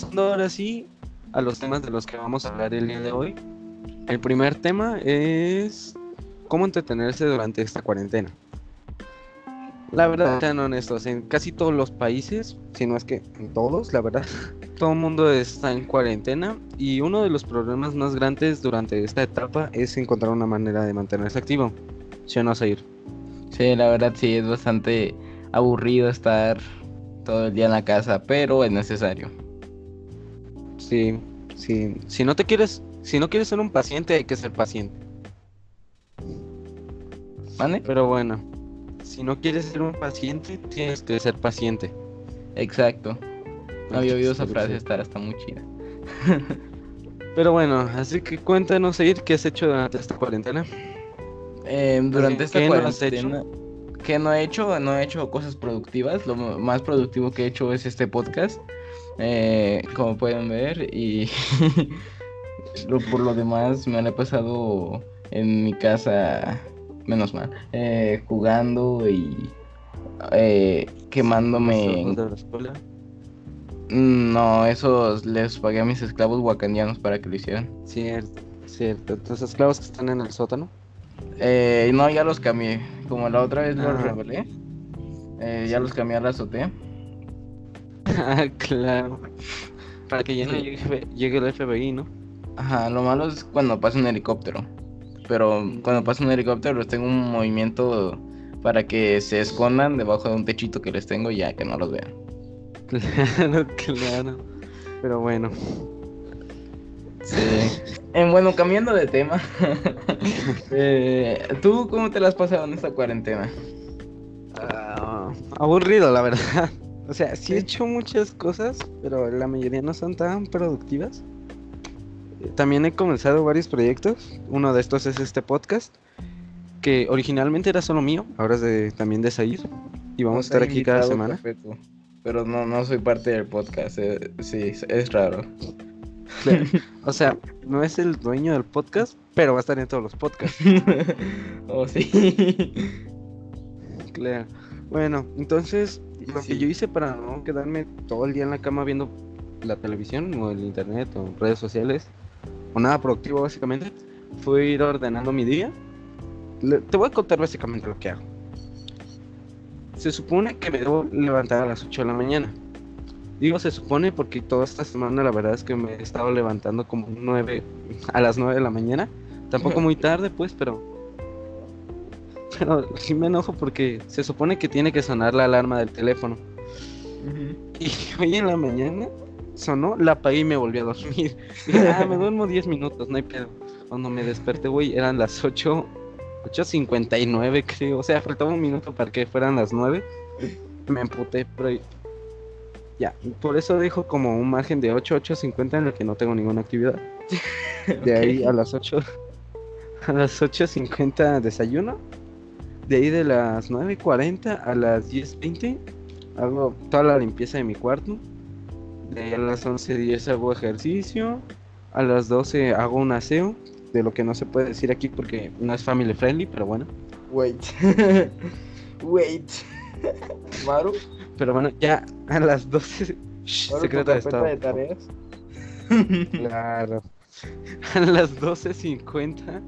pasando ahora sí a los temas de los que vamos a hablar el día de hoy. El primer tema es cómo entretenerse durante esta cuarentena. La verdad, sean honestos, en casi todos los países, si no es que en todos, la verdad, todo el mundo está en cuarentena y uno de los problemas más grandes durante esta etapa es encontrar una manera de mantenerse activo. ¿Sí o no, Zair? Sí, la verdad sí, es bastante aburrido estar todo el día en la casa, pero es necesario. Sí, sí. Si no te quieres, si no quieres ser un paciente, hay que ser paciente. ¿Vale? Pero bueno, si no quieres ser un paciente, tienes que ser paciente. Exacto. No había oído esa frase, estar hasta muy chida. Pero bueno, así que cuéntanos, Zair, ¿qué has hecho durante esta cuarentena? Eh, durante esta ¿Qué no has cuarentena, ¿qué no he hecho? No he hecho cosas productivas. Lo más productivo que he hecho es este podcast. Eh, como pueden ver. Y por lo demás me la he pasado en mi casa, menos mal, eh, jugando y eh, quemándome. ¿Los de la escuela? No, esos les pagué a mis esclavos wakandianos para que lo hicieran. Cierto, cierto. Entonces, esclavos que están en el sótano. Eh, no, ya los cambié. Como la otra vez los Ah. revelé, eh, ya los cambié a la azotea. Ah, claro. Para que ya no llegue, llegue el FBI, ¿no? Ajá, lo malo es cuando pasa un helicóptero. Pero cuando pasa un helicóptero les tengo un movimiento para que se escondan debajo de un techito que les tengo ya que no los vean. Claro, claro. Pero bueno. Sí. Eh, bueno, cambiando de tema. eh, ¿Tú cómo te la has pasado en esta cuarentena? Ah, aburrido, la verdad. O sea, sí he hecho muchas cosas, pero la mayoría no son tan productivas. Eh, También he comenzado varios proyectos. Uno de estos es este podcast, que originalmente era solo mío, ahora es de, también de Sair. Y vamos a estar aquí cada semana. Perfecto. Pero no, no soy parte del podcast. eh, sí, es- es raro. Claro. O sea, no es el dueño del podcast, pero va a estar en todos los podcasts. oh, sí. Claro. Bueno, entonces lo Sí. que yo hice para no quedarme todo el día en la cama viendo la televisión o el internet o redes sociales o nada productivo básicamente fue ir ordenando mi día. Le- te voy a contar básicamente lo que hago. Se supone que me debo levantar a las 8 de la mañana. Digo se supone porque toda esta semana la verdad es que me he estado levantando como 9 a las 9 de la mañana. Tampoco muy tarde pues, pero pero sí me enojo porque se supone que tiene que sonar la alarma del teléfono. Y hoy en la mañana sonó, la apagué y me volví a dormir. Ah, me duermo 10 minutos, no hay pedo. Cuando me desperté, güey, eran las 8, 8.59 creo. O sea, faltaba un minuto para que fueran las 9. Me emputé, pero ya. Por eso dejo como un margen de 8, 8.50 en el que no tengo ninguna actividad. De ahí a las 8, a las 8.50 desayuno. De ahí de las 9.40 a las 10.20 hago toda la limpieza de mi cuarto. De ahí a las 11.10 hago ejercicio. A las 12 hago un aseo. De lo que no se puede decir aquí porque no es family friendly, pero bueno. Wait. Wait. Maru, Pero bueno, ya a las 12. Shh, de estado. de tareas. Claro. A las 12.50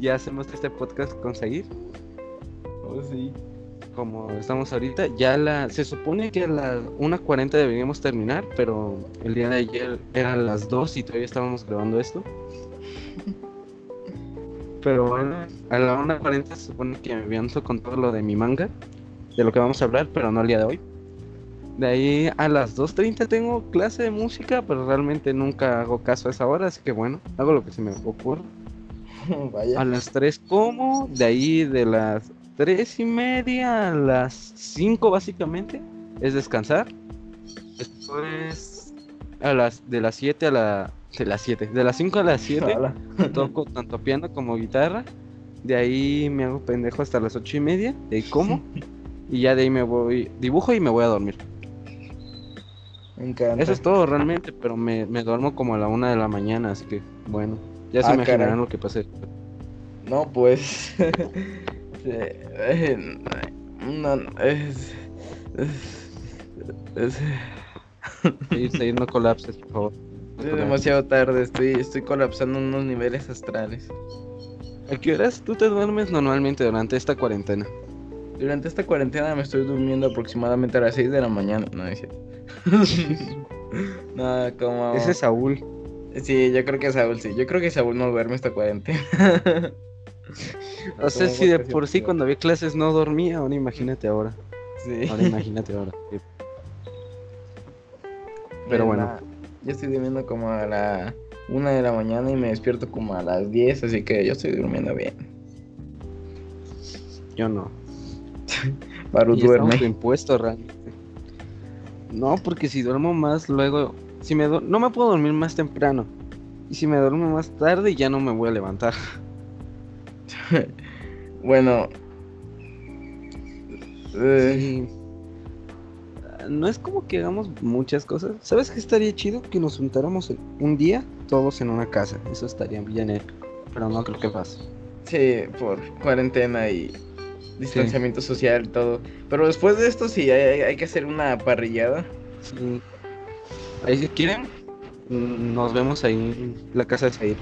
ya hacemos este podcast con Como estamos ahorita, ya la se supone que a las 1.40 deberíamos terminar, pero el día de ayer eran las 2 y todavía estábamos grabando esto. Pero bueno, a la 1.40 se supone que me aviento con todo lo de mi manga, de lo que vamos a hablar, pero no el día de hoy. De ahí a las 2.30 tengo clase de música, pero realmente nunca hago caso a esa hora, así que bueno, hago lo que se me ocurre. Vaya. A las 3 como, de ahí de las 3 y media a las 5 básicamente es descansar. Después a las de las 7 a la de las 7, de las 5 a las 7 Ala. toco tanto piano como guitarra. De ahí me hago pendejo hasta las 8 y media, de ahí como y ya de ahí me voy dibujo y me voy a dormir. Me encanta. Eso es todo realmente, pero me, me duermo como a la 1 de la mañana, así que bueno, ya se Ah, imaginarán lo que pasé. No, pues. eh, no, no, es. Es. es- Sí, no colapses, por favor. No Es demasiado tarde, estoy, estoy colapsando unos niveles astrales. ¿A qué horas tú te duermes normalmente durante esta cuarentena? Durante esta cuarentena me estoy durmiendo aproximadamente a las 6 de la mañana. No, es cierto. no, como... Ese es Saúl. Sí, yo creo que Saúl sí. Yo creo que Saúl no duerme esta cuarentena. O sea, Como si de por sí cuando había clases no dormía, ahora imagínate ahora. sí. Ahora imagínate ahora. Sí. Pero bueno. Yo estoy durmiendo como a la 1 de la mañana y me despierto como a las 10, así que yo estoy durmiendo bien. Yo no. Baru duerme. impuesto realmente. No, porque si duermo más luego, si me no me puedo dormir más temprano. Y si me duermo más tarde ya no me voy a levantar. Bueno. eh, Sí. No es como que hagamos muchas cosas. ¿Sabes qué estaría chido? Que nos juntáramos un día todos en una casa. Eso estaría bien épico. Pero no creo que pase. sí, por cuarentena y distanciamiento social y todo. Pero después de esto sí, hay, hay que hacer una parrillada. Sí. Ahí si quieren, mm, nos vemos ahí en la casa de Said.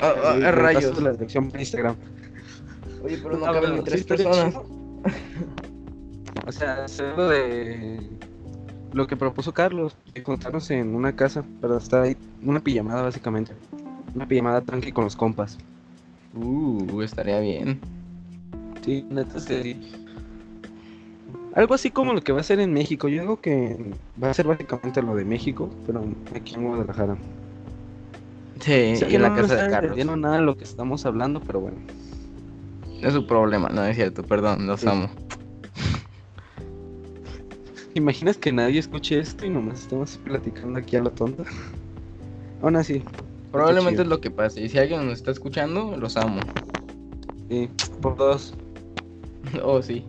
Ah, ah, ah, rayos. la dirección por Instagram. Oye, pero no Ah, caben ni tres sí personas. O sea, lo de lo que propuso Carlos, de juntarnos en una casa para estar ahí, una pijamada básicamente. Una pijamada tranqui con los compas. Uh, estaría bien. Sí, neta sí. Algo así como lo que va a ser en México. Yo digo que va a ser básicamente lo de México, pero aquí en Guadalajara. Sí, y en la no casa está de Carlos. entendiendo nada de lo que estamos hablando, pero bueno. Es su problema, no es cierto, perdón, los Sí. amo. ¿Imaginas que nadie escuche esto y nomás estamos platicando aquí a lo tonto? Aún así. Probablemente es lo que pase. Y si alguien nos está escuchando, los amo. Sí, por dos. oh, sí.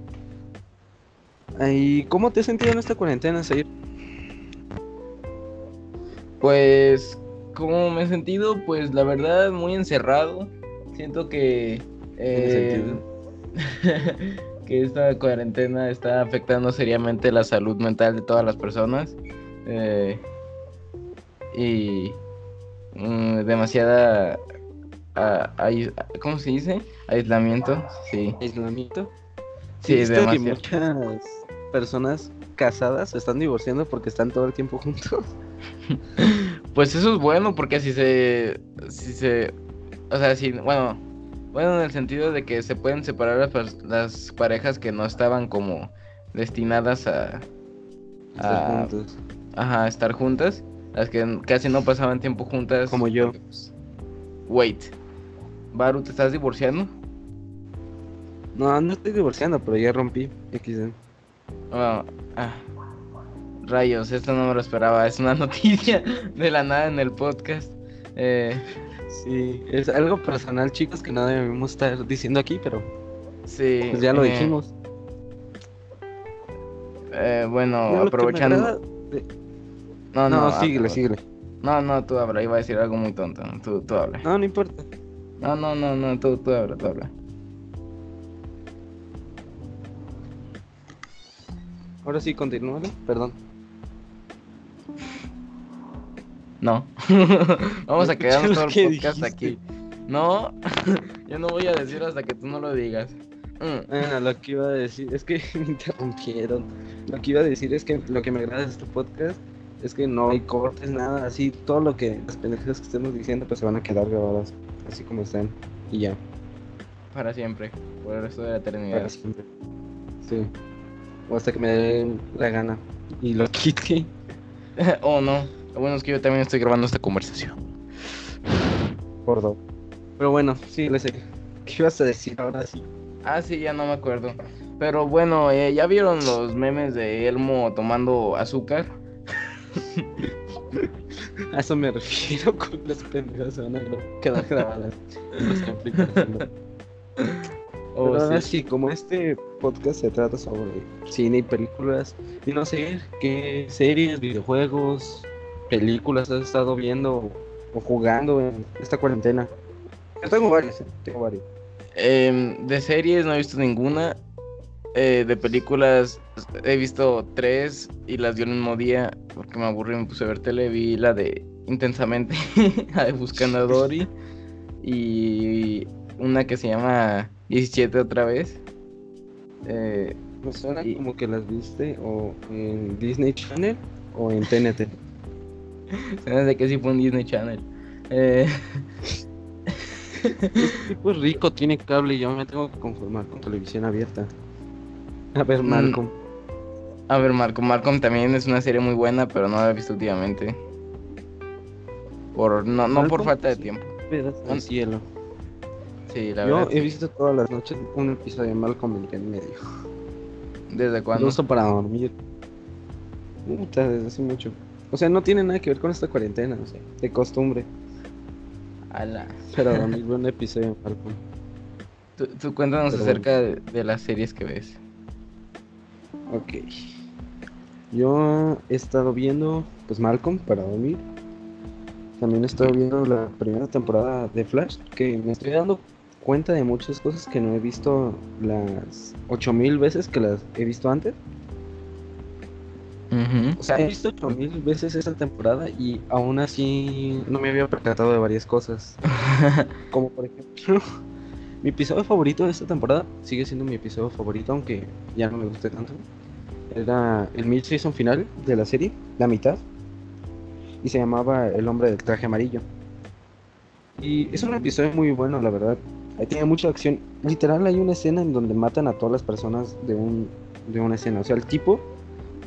¿Y cómo te has sentido en esta cuarentena, Zair? Pues, ¿cómo me he sentido? Pues la verdad, muy encerrado. Siento que. eh, que esta cuarentena está afectando seriamente la salud mental de todas las personas. eh, y. mm, demasiada. ais- ¿Cómo se dice? Aislamiento. Sí. ¿Aislamiento? Sí, ¿Viste que demasiado. muchas personas casadas se están divorciando porque están todo el tiempo juntos? Pues eso es bueno porque si se, si se, o sea, si, bueno, bueno en el sentido de que se pueden separar las, las parejas que no estaban como destinadas a, Estar Ah, juntos. ajá, estar juntas, las que casi no pasaban tiempo juntas. Como yo. Wait, Baru, ¿te estás divorciando? No, no estoy divorciando, pero ya rompí. XD. Ah, ah, rayos, esto no me lo esperaba, es una noticia de la nada en el podcast. Eh, Sí, es algo personal, chicos, que no debemos estar diciendo aquí, pero sí. pues ya lo eh, dijimos. Eh, bueno, aprovechando. de- No, No, no, síguele, ah, síguele. No, no, tú habla, iba a decir algo muy tonto. Tú, tú habla. No, no importa. No, no, no, no, tú, tú habla, tú habla. Ahora sí, continúale. Perdón. No. Vamos a quedarnos todo el que podcast dijiste. aquí. No, yo no voy a decir hasta que tú no lo digas. Mm, Bueno, lo que iba a decir es que me interrumpieron. Lo que iba a decir es que lo que me agrada de este podcast es que no hay cortes, nada, así todo lo que las pendejas que estemos diciendo pues se van a quedar grabadas así como están y ya, Para siempre, por el resto de la para eternidad. siempre. Sí. O hasta que me dé la gana y lo quite. oh, no. Lo bueno es que yo también estoy grabando esta conversación. Por dos. Pero bueno, sí, le sé. ¿Qué ibas a decir ahora sí? Ah, sí, ya no me acuerdo. Pero bueno, eh, ¿ya vieron los memes de Elmo tomando azúcar? A eso me refiero con las pendejas se van a quedar grabadas. aplicación. Oh, Pero ahora sí. sí, como este podcast se trata sobre cine y películas, y no sé qué series, videojuegos, películas has estado viendo o, jugando en esta cuarentena. Yo tengo varias, eh, tengo varias. Em, de series no he visto ninguna. Eh, de películas he visto tres y las dio en un mismo día porque me aburrí y me puse a ver tele. Vi la de Intensamente, la de Buscando a Dory y una que se llama 17 otra vez. Eh, me suena como que las viste o en Disney Channel o en TNT. Suena de que sí fue en Disney Channel. Eh... Pues rico, tiene cable y yo me tengo que conformar con televisión abierta. A ver, mm. Malcolm. A ver, Malcolm. Malcolm también es una serie muy buena, pero no la he visto últimamente. Por, no, no por falta de tiempo. Un cielo. Sí, la Yo verdad. he visto todas las noches un episodio de Malcolm en medio. ¿Desde cuándo? Justo para dormir. Puta, desde hace mucho. O sea, no tiene nada que ver con esta cuarentena, o sea, de costumbre. Ala. Pero dormir un episodio de Malcolm. Tú, tú cuéntanos Pero acerca de, de las series que ves. Ok. Yo he estado viendo, pues, Malcolm para dormir. También he estado viendo la primera temporada de Flash, que me estoy dando cuenta de muchas cosas que no he visto las 8000 veces que las he visto antes. O sea, he visto 8000 veces esa temporada y aún así no me había percatado de varias cosas. Como por ejemplo, mi episodio favorito de esta temporada sigue siendo mi episodio favorito, aunque ya no me guste tanto. Era el mid-season final de la serie, la mitad. Y se llamaba El hombre del traje amarillo. Y es un episodio muy bueno, la verdad. Ahí tiene mucha acción. Literal, hay una escena en donde matan a todas las personas de, un, de una escena. O sea, el tipo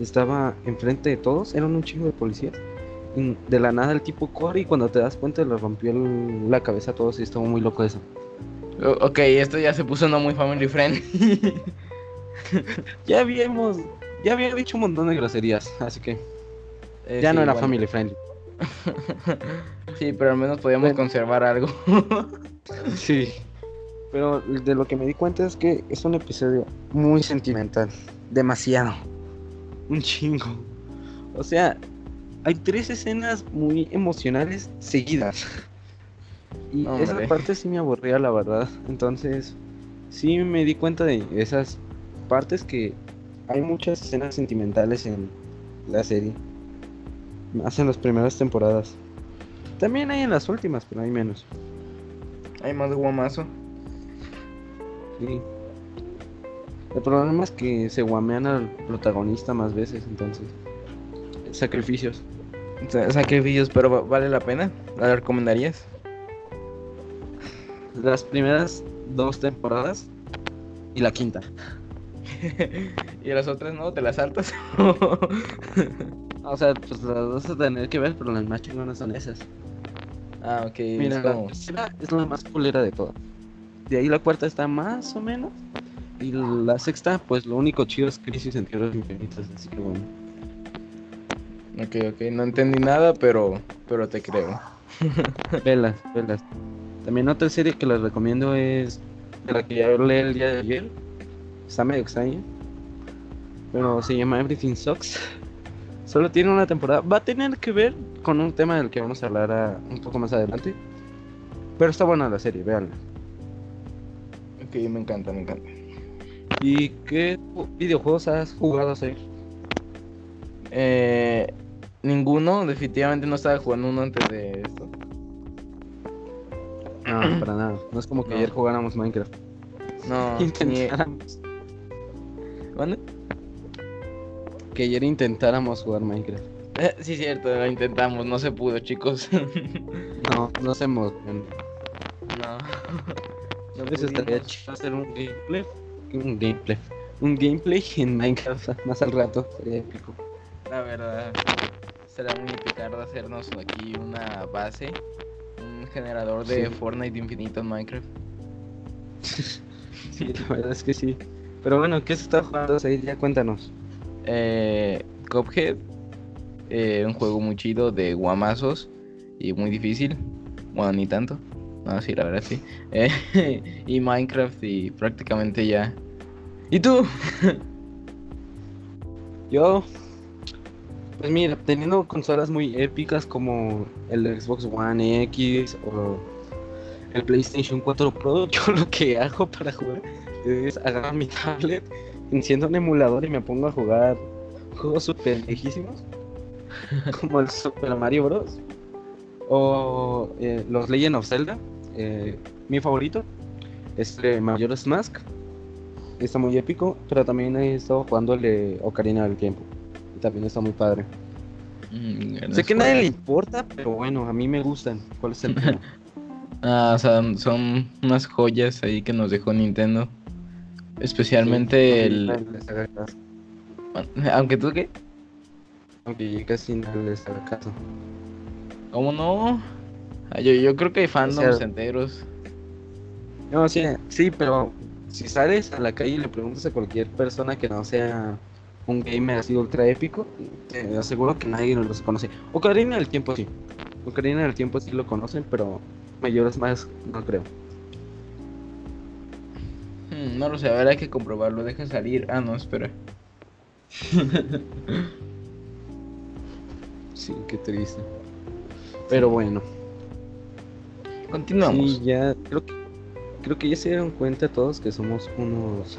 estaba enfrente de todos, eran un chingo de policías. Y de la nada el tipo corre y cuando te das cuenta le rompió el- la cabeza a todos y estuvo muy loco eso. Ok, esto ya se puso no muy family friendly. Ya habíamos, ya había dicho un montón de groserías, así que Eh, ya sí, no era bueno. family friendly. Sí, pero al menos podíamos Bueno. conservar algo. Sí. Pero de lo que me di cuenta es que es un episodio muy sentimental. Demasiado. Un chingo. O sea, hay tres escenas muy emocionales seguidas. Y esa parte sí me aburría, la verdad. Entonces, sí me di cuenta de esas partes que hay muchas escenas sentimentales en la serie. Más en las primeras temporadas. También hay en las últimas, pero hay menos. Hay más guamazo. Sí. El problema es que se guamean al protagonista más veces, entonces. Sacrificios. Sa- Sacrificios, pero va- vale la pena. ¿La recomendarías? Las primeras dos temporadas y la quinta. y las otras no, te las saltas. O sea, pues las vas a tener que ver, pero las más chingonas son esas. ah, ok. Mira, es la como... es la más culera de todas. De ahí la cuarta está más o menos. Y la sexta, pues lo único chido es Crisis en Tierras Infinitas, así que bueno. Ok, ok. No entendí nada, pero, pero te creo. Velas, velas. También otra serie que les recomiendo es de la que ya hablé el día de ayer. Está medio extraña. Pero se llama Everything Sucks. Solo tiene una temporada. Va a tener que ver con un tema del que vamos a hablar ah, un poco más adelante. Pero está buena la serie, véanla. Ok, me encanta, me encanta. ¿Y qué ju- videojuegos has jugado a Eh, ninguno, definitivamente no estaba jugando uno antes de esto. No, para nada. No es como que No. ayer jugáramos Minecraft. No. Intentáramos. ¿Dónde? Que ayer intentáramos jugar Minecraft. Eh, Sí, cierto, lo intentamos, no se pudo, chicos. No, no se no. Veces estaría chido hacer un gameplay. Un gameplay. Un gameplay en Minecraft más al rato. Sería épico. La verdad, será muy picardo hacernos aquí una base, un generador de Sí. Fortnite infinito en Minecraft. Sí, la verdad es que sí. Pero bueno, ¿qué se está jugando ahí? Ya cuéntanos. Eh, Cuphead, eh, un juego muy chido de guamazos y muy difícil. Bueno, ni tanto. No, sí, la verdad sí. Eh, y Minecraft y prácticamente ya. ¿Y tú? Yo, pues mira, teniendo consolas muy épicas como el Xbox One X o el PlayStation 4 Pro, yo lo que hago para jugar es agarrar mi tablet enciendo un emulador y me pongo a jugar juegos super viejísimos, como el Super Mario Bros. O eh, los Legend of Zelda. Eh, mi favorito es el Majora's Mask. Está muy épico, pero también he estado jugando el de Ocarina del Tiempo. Y también está muy padre. Mm, sé que a nadie le importa, pero bueno, a mí me gustan. ¿Cuál es el tema? Ah, o sea, son unas joyas ahí que nos dejó Nintendo. Especialmente Sí, el... Aunque tú qué? Aunque yo casi no les haga caso. ¿Cómo no? Ah, Yo, yo creo que hay fandoms sea- enteros. No, sí, sí, pero si sales a la calle y le preguntas a cualquier persona que no sea un gamer así ultra épico, te aseguro que nadie los conoce. Ocarina del Tiempo sí. Ocarina del Tiempo sí lo conocen, pero mayores más no creo. Hmm, no lo sé, a ver, hay que comprobarlo. Deja salir. Ah, no, espera. Sí, qué triste. Pero bueno, Continuamos. sí, ya creo que creo que ya se dieron cuenta todos que somos unos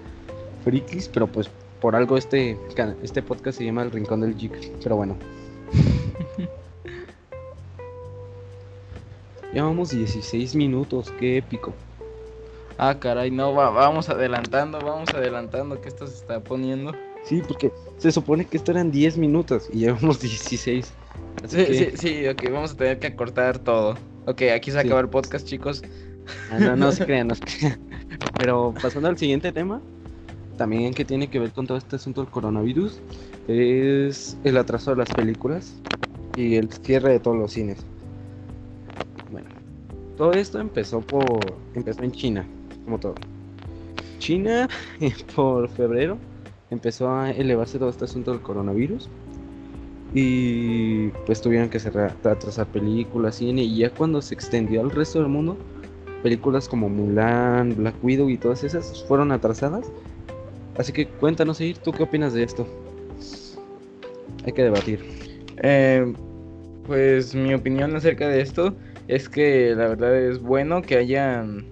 frikis, pero pues por algo este este podcast se llama El Rincón del Geek, pero bueno. Llevamos 16 minutos, qué épico. Ah, caray, no, va, vamos adelantando, vamos adelantando que esto se está poniendo. Sí, porque se supone que esto eran 10 minutos y llevamos 16. Así Sí, que- sí, sí, ok, vamos a tener que acortar todo. Ok, aquí se Sí. acaba el podcast, chicos. Ah, no, no se crean, no se crean. Pero pasando al siguiente tema, también que tiene que ver con todo este asunto del coronavirus, es el atraso de las películas y el cierre de todos los cines. Bueno, todo esto empezó por empezó en China, como todo. China por febrero empezó a elevarse todo este asunto del coronavirus y pues tuvieron que cerrar, atrasar películas, cine y ya cuando se extendió al resto del mundo películas como Mulan, Black Widow y todas esas fueron atrasadas. Así que cuéntanos, Ir, ¿tú qué opinas de esto? Hay que debatir. Eh, pues mi opinión acerca de esto es que la verdad es bueno que hayan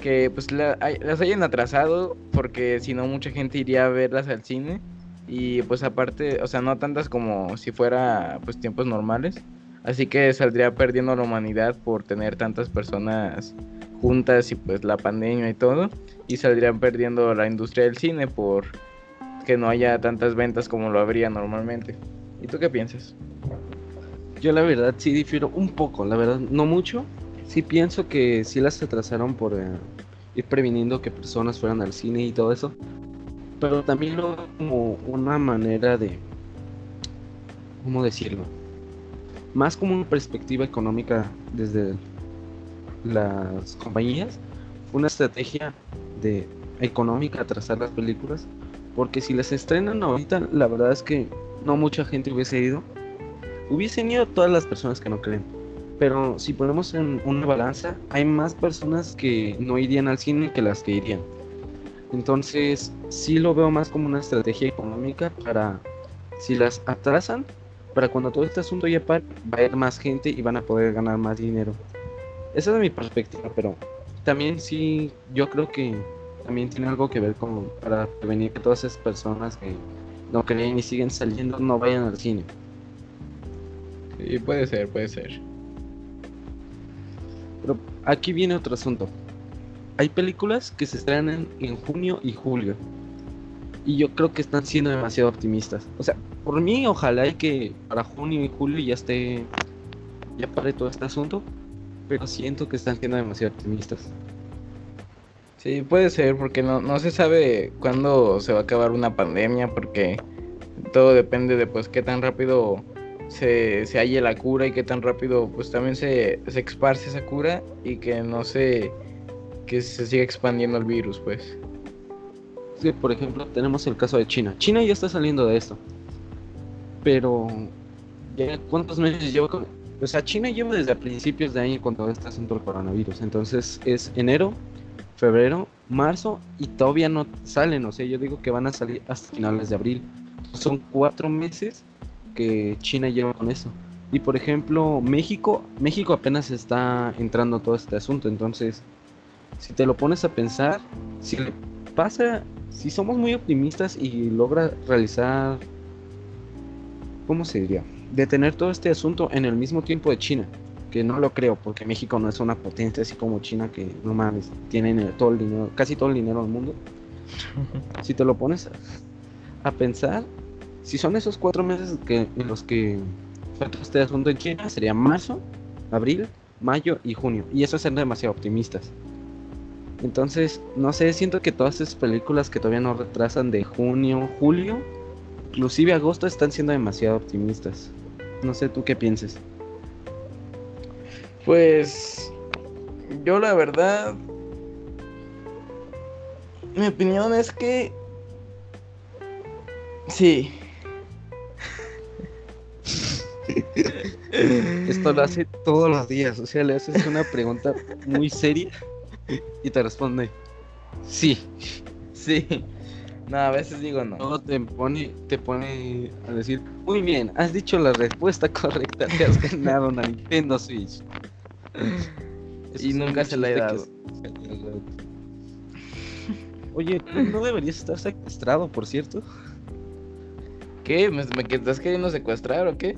que pues la- las hayan atrasado porque si no mucha gente iría a verlas al cine y pues aparte, o sea, no tantas como si fuera pues tiempos normales. Así que saldría perdiendo la humanidad por tener tantas personas juntas y pues la pandemia y todo y saldrían perdiendo la industria del cine por que no haya tantas ventas como lo habría normalmente. ¿Y tú qué piensas? Yo la verdad sí difiero un poco, la verdad no mucho. Sí pienso que sí las atrasaron por eh, ir previniendo que personas fueran al cine y todo eso. Pero también lo como una manera de... ¿Cómo decirlo? Más como una perspectiva económica desde las compañías. Una estrategia de económica atrasar las películas. Porque si las estrenan ahorita, la verdad es que no mucha gente hubiese ido. Hubiesen ido todas las personas que no creen. Pero si ponemos en una balanza, hay más personas que no irían al cine que las que irían. Entonces, sí lo veo más como una estrategia económica para, si las atrasan, para cuando todo este asunto ya pare, va a ir más gente y van a poder ganar más dinero. Esa es mi perspectiva, pero también sí, yo creo que también tiene algo que ver con para prevenir que todas esas personas que no creen y siguen saliendo no vayan al cine. Sí, puede ser, puede ser. Pero aquí viene otro asunto. Hay películas que se estrenan en junio y julio. Y yo creo que están siendo demasiado optimistas. O sea, por mí ojalá y que para junio y julio ya esté... Ya pare todo este asunto. Pero siento que están siendo demasiado optimistas. Sí, puede ser, porque no, no se sabe cuándo se va a acabar una pandemia, porque todo depende de pues qué tan rápido se, se halle la cura y qué tan rápido pues también se, se esparce esa cura y que no se que se siga expandiendo el virus, pues. Es que, por ejemplo, tenemos el caso de China. China ya está saliendo de esto. Pero, ¿ya ¿cuántos meses lleva con.? O sea, China lleva desde principios de año con todo este asunto del coronavirus. Entonces, es enero, febrero, marzo y todavía no salen. O sea, yo digo que van a salir hasta finales de abril. Son cuatro meses que China lleva con eso. Y por ejemplo, México, México apenas está entrando todo este asunto. Entonces, si te lo pones a pensar, si le pasa, si somos muy optimistas y logra realizar, ¿cómo se diría? Detener todo este asunto en el mismo tiempo de China, que no lo creo, porque México no es una potencia así como China que no mames, tienen todo el dinero, casi todo el dinero del mundo. si te lo pones a, a pensar, si son esos cuatro meses que, en los que falta este asunto en China, sería marzo, abril, mayo y junio. Y eso es ser demasiado optimistas. Entonces, no sé, siento que todas esas películas que todavía no retrasan de junio, julio, inclusive agosto, están siendo demasiado optimistas. No sé tú qué pienses. Pues yo la verdad, mi opinión es que sí. Esto lo hace todos los días, o sea, le haces una pregunta muy seria y te responde sí. Sí. No, a veces digo no. No, te pone, te pone a decir, muy bien, has dicho la respuesta correcta, te has ganado una Nintendo Switch. y nunca se la he dado. Oye, no deberías estar secuestrado, por cierto. ¿Qué? ¿Me, me estás queriendo secuestrar o qué?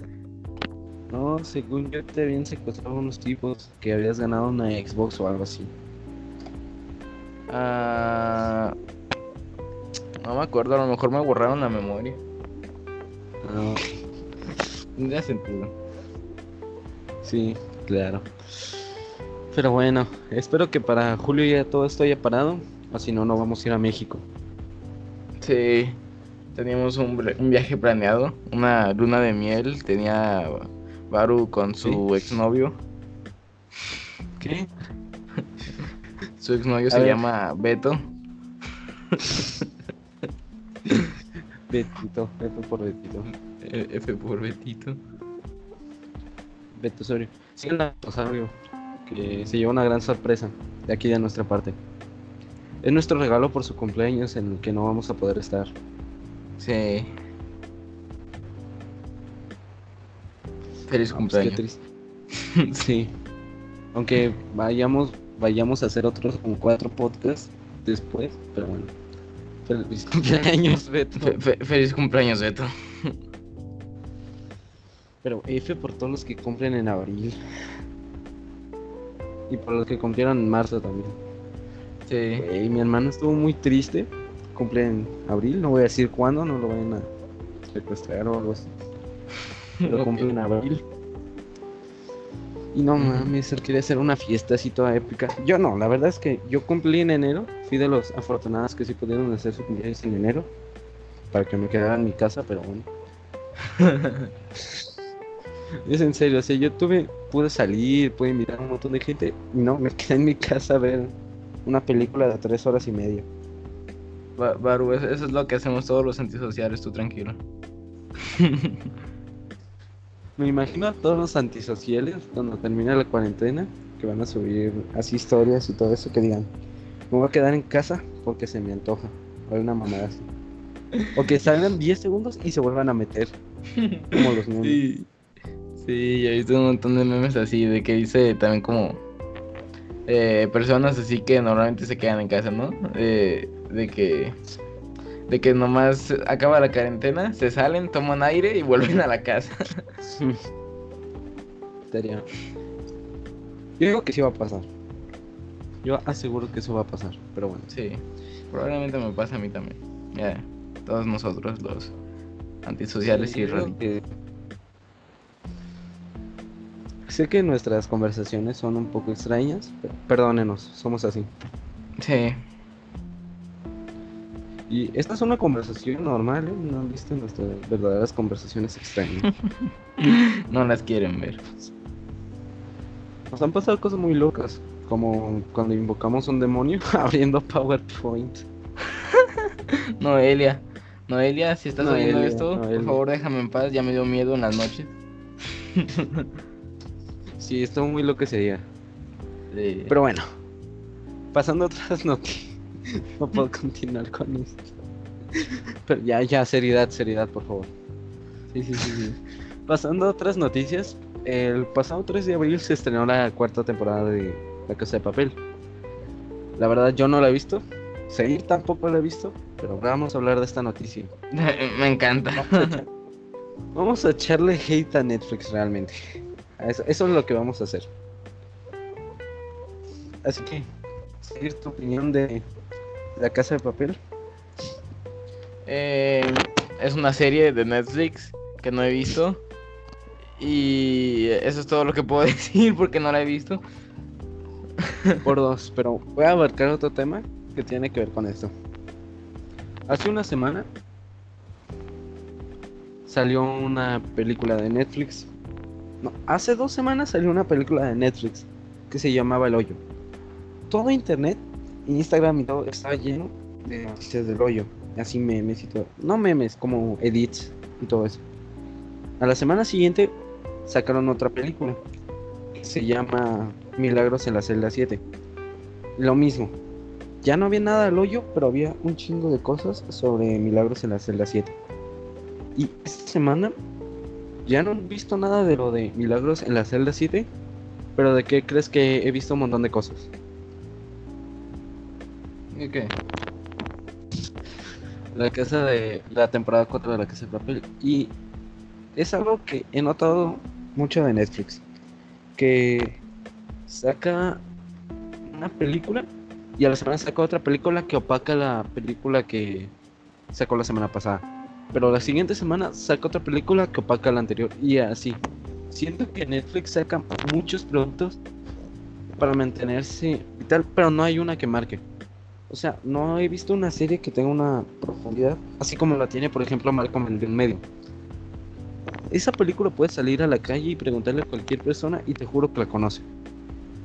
No, según yo te habían secuestrado unos tipos que habías ganado una Xbox o algo así. Ah, no me acuerdo, a lo mejor me borraron la memoria. No. Tendría sentido. Sí, claro. Pero bueno, espero que para julio ya todo esto haya parado. O si no, no vamos a ir a México. Sí, teníamos un, un viaje planeado, una luna de miel. Tenía Baru con su exnovio. ¿Qué? Su exnovio se ver. llama Beto. Betito, Beto por Betito. Eh, F por Betito. Beto Osorio. Sí, el Osorio, que se lleva una gran sorpresa de aquí de nuestra parte. Es nuestro regalo por su cumpleaños en el que no vamos a poder estar. Sí. Feliz Ah, pues, qué cumpleaños. triste. sí. Aunque vayamos, vayamos a hacer otros como cuatro podcasts después, pero bueno. Feliz cumpleaños, Beto. Fe- fe- feliz cumpleaños, Beto. Pero F por todos los que cumplen en abril. Y por los que cumplieron en marzo también. Sí. Güey, mi hermano estuvo muy triste. Cumple en abril, no voy a decir cuándo, no lo vayan a secuestrar o algo así. Pero cumple en abril. Y no mames, él quería hacer una fiesta así toda épica. Yo no, la verdad es que yo cumplí en enero. Fui de los afortunados que sí pudieron hacer su cumpleaños en enero. Para que me quedara en mi casa, pero bueno. Es en serio, o sea, yo tuve, pude salir, pude invitar a un montón de gente. Y no, me quedé en mi casa a ver una película de tres horas y media. Ba- Baru, eso es lo que hacemos todos los antisociales, tú tranquilo. Me imagino a todos los antisociales cuando termine la cuarentena que van a subir así historias y todo eso que digan, me voy a quedar en casa porque se me antoja. O una mamada así. O que salgan 10 segundos y se vuelvan a meter. Como los memes. Sí. Sí, he visto un montón de memes así, de que dice también como eh, personas así que normalmente se quedan en casa, ¿no? Eh, de que de que nomás acaba la cuarentena, se salen, toman aire y vuelven a la casa. Estaría- Yo digo que sí va a pasar. Yo aseguro que eso va a pasar, pero bueno. Sí, probablemente me pase a mí también. Ya, todos nosotros los antisociales Sí, y que- Sé que nuestras conversaciones son un poco extrañas, pero perdónenos, somos así. Sí, Y esta es una conversación normal, ¿eh? No han visto nuestras verdaderas conversaciones extrañas. no las quieren ver. Nos han pasado cosas muy locas, como cuando invocamos un demonio abriendo PowerPoint. Noelia, Noelia, si estás oyendo esto, Noelia. por favor déjame en paz, ya me dio miedo en las noches. Sí, estuvo muy loco ese día. Sí. Pero bueno, pasando a otras noticias. No puedo continuar con esto. Pero ya, ya, seriedad, seriedad, por favor. Sí, sí, sí, sí. Pasando a otras noticias, el pasado 3 de abril se estrenó la cuarta temporada de La Casa de Papel. La verdad yo no la he visto, Seguir tampoco lo he visto, pero ahora vamos a hablar de esta noticia. Me encanta. Vamos a echarle hate a Netflix realmente. Eso, eso es lo que vamos a hacer. Así que, seguir tu opinión de La Casa de Papel. Eh, es una serie de Netflix que no he visto. Y eso es todo lo que puedo decir porque no la he visto. Por dos, pero voy a abarcar otro tema que tiene que ver con esto. Hace una semana salió una película de Netflix. No, hace dos semanas salió una película de Netflix que se llamaba El Hoyo. Todo internet, Instagram y todo estaba lleno de noticias del hoyo. Así memes y todo. No memes, como edits y todo eso. A la semana siguiente sacaron otra película que se llama Milagros en la celda 7. Lo mismo. Ya no había nada del hoyo, pero había un chingo de cosas sobre Milagros en la celda 7. Y esta semana ya no he visto nada de lo de Milagros en la celda 7, pero de qué crees que he visto un montón de cosas. La casa de la temporada 4 de la casa de papel. Y es algo que he notado mucho de Netflix. Que saca una película y a la semana saca otra película que opaca la película que sacó la semana pasada. Pero la siguiente semana saca otra película que opaca la anterior y así. Siento que Netflix saca muchos productos para mantenerse y tal, pero no hay una que marque. O sea, no he visto una serie que tenga una profundidad, así como la tiene, por ejemplo, Malcolm el de en medio. Esa película puede salir a la calle y preguntarle a cualquier persona y te juro que la conoce.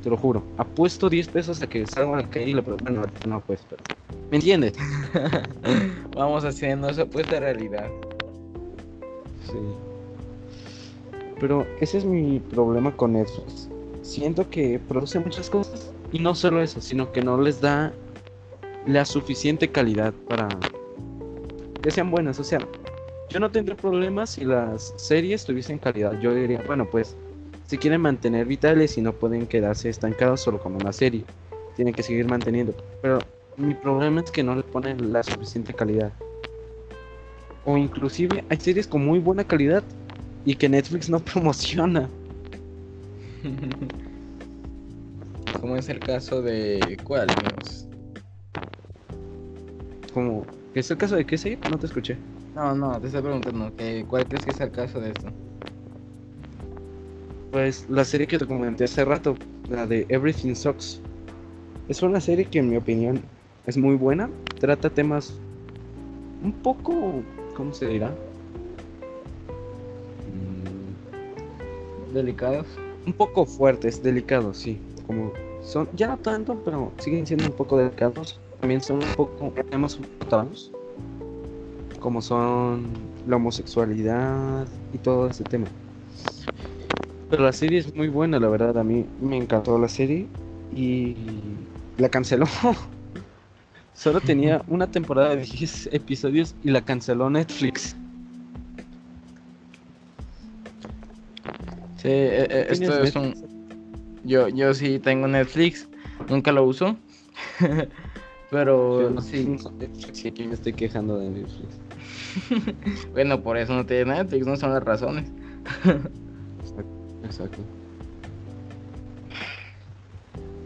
Te lo juro. Apuesto 10 pesos a que salga a la calle y le pregunten. Bueno, no pues, pero. ¿Me entiendes? Vamos haciendo esa apuesta realidad. Sí. Pero ese es mi problema con Netflix. Siento que produce muchas cosas. Y no solo eso, sino que no les da la suficiente calidad para que sean buenas. O sea, yo no tendría problemas si las series tuviesen calidad. Yo diría, bueno, pues si quieren mantener vitales y no pueden quedarse estancados solo con una serie, tienen que seguir manteniendo. Pero mi problema es que no le ponen la suficiente calidad. O inclusive hay series con muy buena calidad y que Netflix no promociona. Como es el caso de cuál? Como, ¿es el caso de qué serie? No te escuché. No, no, te estoy preguntando, que ¿cuál crees que es el caso de esto? Pues la serie que te comenté hace rato, la de Everything Sucks. Es una serie que en mi opinión es muy buena. Trata temas un poco, ¿cómo se dirá? Mm, delicados. Un poco fuertes, delicados, sí. Como son, ya no tanto, pero siguen siendo un poco delicados. También son un poco temas tratados como son la homosexualidad y todo ese tema. Pero la serie es muy buena, la verdad. A mí me encantó la serie y la canceló. Solo tenía una temporada de 10 episodios y la canceló Netflix. Sí, e, e, esto es un... Yo, yo sí tengo Netflix, nunca lo uso. Pero no sí. Netflix aquí me estoy quejando de Netflix. bueno, por eso no tiene Netflix, no son las razones. Exacto.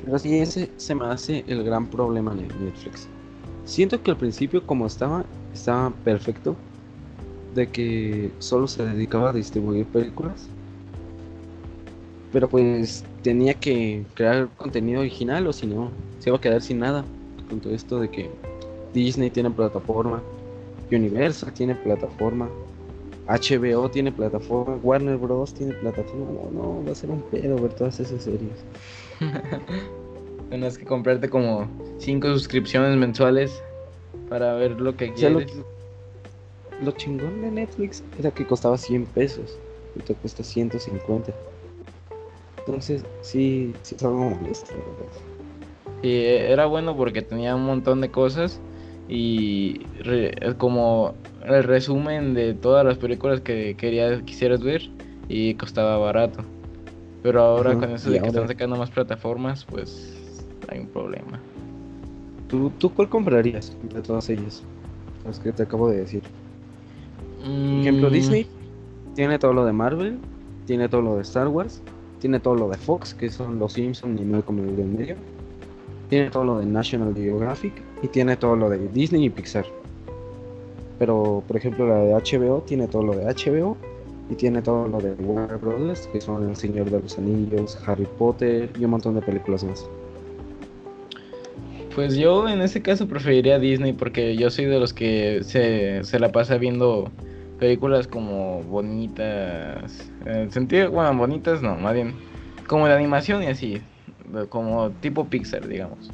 Pero sí, ese se me hace el gran problema de Netflix. Siento que al principio, como estaba, estaba perfecto. De que solo se dedicaba a distribuir películas. Pero pues tenía que crear contenido original o si no, se iba a quedar sin nada. Con todo esto de que Disney tiene plataforma, Universal tiene plataforma, HBO tiene plataforma, Warner Bros. tiene plataforma. No, no, va a ser un pedo ver todas esas series. Tienes que comprarte como 5 suscripciones mensuales para ver lo que quieres. lo, chingón de Netflix era que costaba 100 pesos. Y te cuesta 150. Entonces, sí, sí es algo molesto. Sí, era bueno porque tenía un montón de cosas y como el resumen de todas las películas que querías quisieras ver y costaba barato. Pero ahora con eso de que están sacando más plataformas, pues hay un problema. ¿Tú, ¿Tú cuál comprarías de todas ellas? Las que te acabo de decir. Por ejemplo, Mm, Disney tiene todo lo de Marvel, tiene todo lo de Star Wars, tiene todo lo de Fox, que son los Simpsons y Malcolm en el medio. Tiene todo lo de National Geographic y tiene todo lo de Disney y Pixar. Pero, por ejemplo, la de HBO tiene todo lo de HBO y tiene todo lo de Warner Brothers, que son El Señor de los Anillos, Harry Potter y un montón de películas más. Pues yo en ese caso preferiría Disney porque yo soy de los que se, se la pasa viendo películas como bonitas. En el sentido, bueno, bonitas no, más bien como de animación y así. Como tipo Pixar, digamos.